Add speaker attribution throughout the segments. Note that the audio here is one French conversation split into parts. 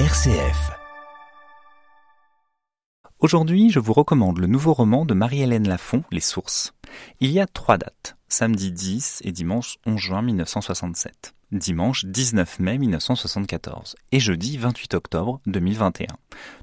Speaker 1: RCF.
Speaker 2: Aujourd'hui, je vous recommande le nouveau roman de Marie-Hélène Lafont, Les Sources. Il y a trois dates, samedi 10 et dimanche 11 juin 1967 dimanche 19 mai 1974 et jeudi 28 octobre 2021.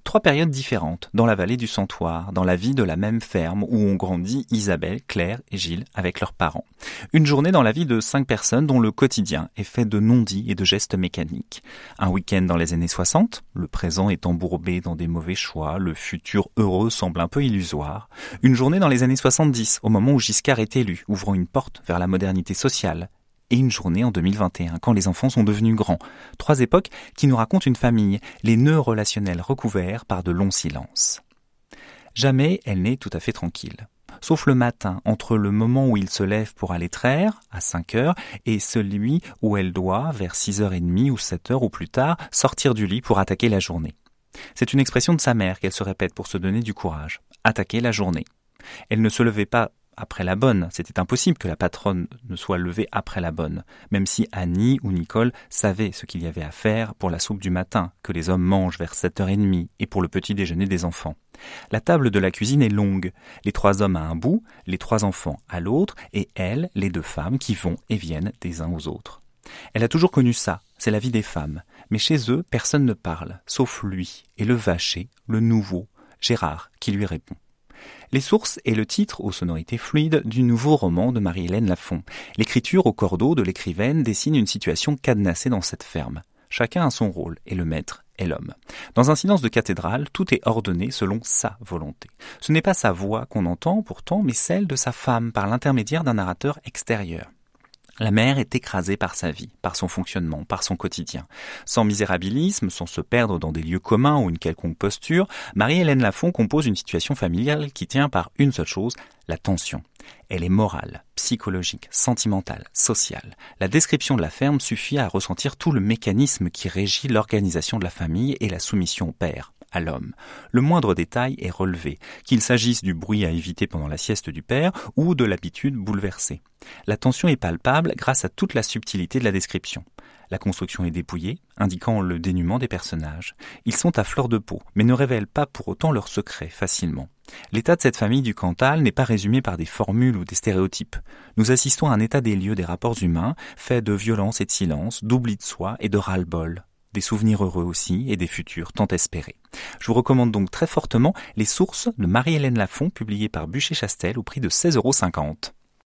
Speaker 2: Trois périodes différentes dans la vallée du Santoire, dans la vie de la même ferme où ont grandi Isabelle, Claire et Gilles avec leurs parents. Une journée dans la vie de cinq personnes dont le quotidien est fait de non-dits et de gestes mécaniques. Un week-end dans les années 60, le présent est embourbé dans des mauvais choix, le futur heureux semble un peu illusoire. Une journée dans les années 70, au moment où Giscard est élu, ouvrant une porte vers la modernité sociale, et une journée en 2021, quand les enfants sont devenus grands. Trois époques qui nous racontent une famille, les nœuds relationnels recouverts par de longs silences. Jamais elle n'est tout à fait tranquille. Sauf le matin, entre le moment où il se lève pour aller traire, à 5 heures, et celui où elle doit, vers 6h30 ou 7 heures ou plus tard, sortir du lit pour attaquer la journée. C'est une expression de sa mère qu'elle se répète pour se donner du courage. Attaquer la journée. Elle ne se levait pas après la bonne. C'était impossible que la patronne ne soit levée après la bonne, même si Annie ou Nicole savaient ce qu'il y avait à faire pour la soupe du matin, que les hommes mangent vers 7h30, et pour le petit déjeuner des enfants. La table de la cuisine est longue, les trois hommes à un bout, les trois enfants à l'autre, et elles, les deux femmes, qui vont et viennent des uns aux autres. Elle a toujours connu ça, c'est la vie des femmes, mais chez eux personne ne parle, sauf lui, et le vacher, le nouveau, Gérard, qui lui répond. Les sources est le titre aux sonorités fluides du nouveau roman de Marie-Hélène Lafont. L'écriture au cordeau de l'écrivaine dessine une situation cadenassée dans cette ferme. Chacun a son rôle, et le maître est l'homme. Dans un silence de cathédrale, tout est ordonné selon sa volonté. Ce n'est pas sa voix qu'on entend pourtant, mais celle de sa femme par l'intermédiaire d'un narrateur extérieur. La mère est écrasée par sa vie, par son fonctionnement, par son quotidien. Sans misérabilisme, sans se perdre dans des lieux communs ou une quelconque posture, Marie-Hélène Lafont compose une situation familiale qui tient par une seule chose, la tension. Elle est morale, psychologique, sentimentale, sociale. La description de la ferme suffit à ressentir tout le mécanisme qui régit l'organisation de la famille et la soumission au père à l'homme. Le moindre détail est relevé, qu'il s'agisse du bruit à éviter pendant la sieste du père ou de l'habitude bouleversée. La tension est palpable grâce à toute la subtilité de la description. La construction est dépouillée, indiquant le dénuement des personnages. Ils sont à fleur de peau, mais ne révèlent pas pour autant leurs secrets facilement. L'état de cette famille du Cantal n'est pas résumé par des formules ou des stéréotypes. Nous assistons à un état des lieux des rapports humains, fait de violence et de silence, d'oubli de soi et de ras-le-bol des souvenirs heureux aussi et des futurs tant espérés. Je vous recommande donc très fortement les sources de Marie-Hélène Lafont publiées par Bûcher-Chastel au prix de 16,50 euros.